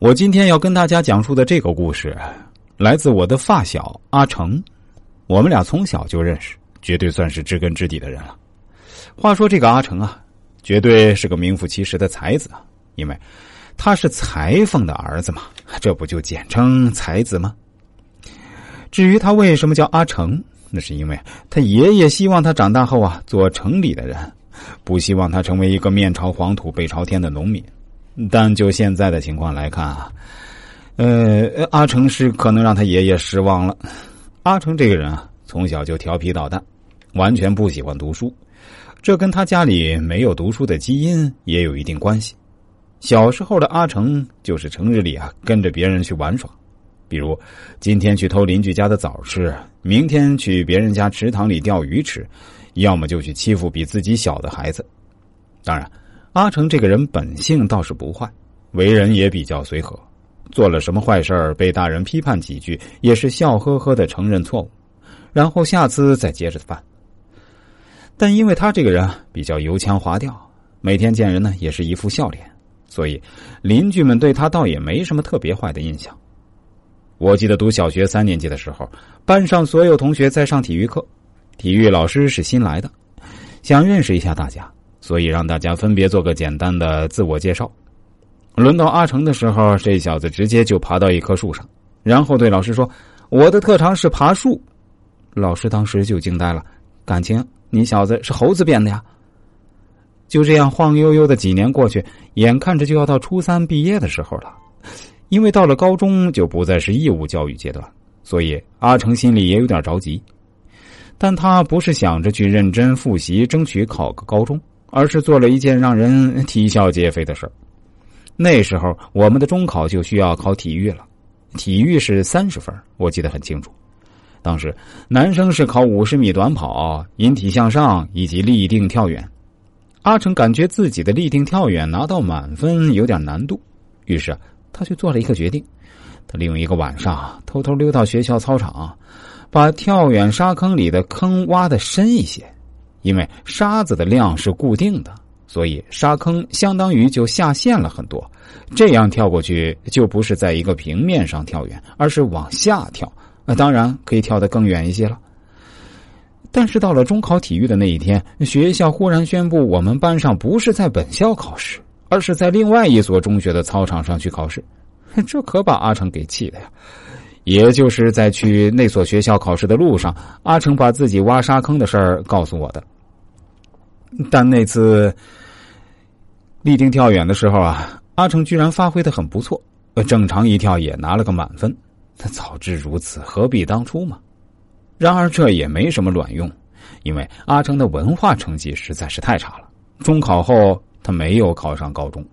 我今天要跟大家讲述的这个故事，来自我的发小阿成。我们俩从小就认识，绝对算是知根知底的人了。话说这个阿成啊，绝对是个名副其实的才子，因为他是裁缝的儿子嘛，这不就简称才子吗？至于他为什么叫阿成，那是因为他爷爷希望他长大后啊做城里的人，不希望他成为一个面朝黄土背朝天的农民。但就现在的情况来看啊，呃，阿成是可能让他爷爷失望了。阿成这个人啊，从小就调皮捣蛋，完全不喜欢读书，这跟他家里没有读书的基因也有一定关系。小时候的阿成就是成日里啊跟着别人去玩耍，比如今天去偷邻居家的枣吃，明天去别人家池塘里钓鱼吃，要么就去欺负比自己小的孩子。当然。阿成这个人本性倒是不坏，为人也比较随和，做了什么坏事被大人批判几句，也是笑呵呵的承认错误，然后下次再接着犯。但因为他这个人比较油腔滑调，每天见人呢也是一副笑脸，所以邻居们对他倒也没什么特别坏的印象。我记得读小学三年级的时候，班上所有同学在上体育课，体育老师是新来的，想认识一下大家。所以让大家分别做个简单的自我介绍。轮到阿成的时候，这小子直接就爬到一棵树上，然后对老师说：“我的特长是爬树。”老师当时就惊呆了，感情你小子是猴子变的呀？就这样晃悠悠的几年过去，眼看着就要到初三毕业的时候了。因为到了高中就不再是义务教育阶段，所以阿成心里也有点着急。但他不是想着去认真复习，争取考个高中。而是做了一件让人啼笑皆非的事那时候我们的中考就需要考体育了，体育是三十分，我记得很清楚。当时男生是考五十米短跑、引体向上以及立定跳远。阿成感觉自己的立定跳远拿到满分有点难度，于是他就做了一个决定：他利用一个晚上偷偷溜到学校操场，把跳远沙坑里的坑挖的深一些。因为沙子的量是固定的，所以沙坑相当于就下陷了很多。这样跳过去就不是在一个平面上跳远，而是往下跳。那当然可以跳得更远一些了。但是到了中考体育的那一天，学校忽然宣布我们班上不是在本校考试，而是在另外一所中学的操场上去考试。这可把阿成给气的呀！也就是在去那所学校考试的路上，阿成把自己挖沙坑的事儿告诉我的。但那次立定跳远的时候啊，阿成居然发挥的很不错，正常一跳也拿了个满分。他早知如此，何必当初嘛？然而这也没什么卵用，因为阿成的文化成绩实在是太差了。中考后他没有考上高中。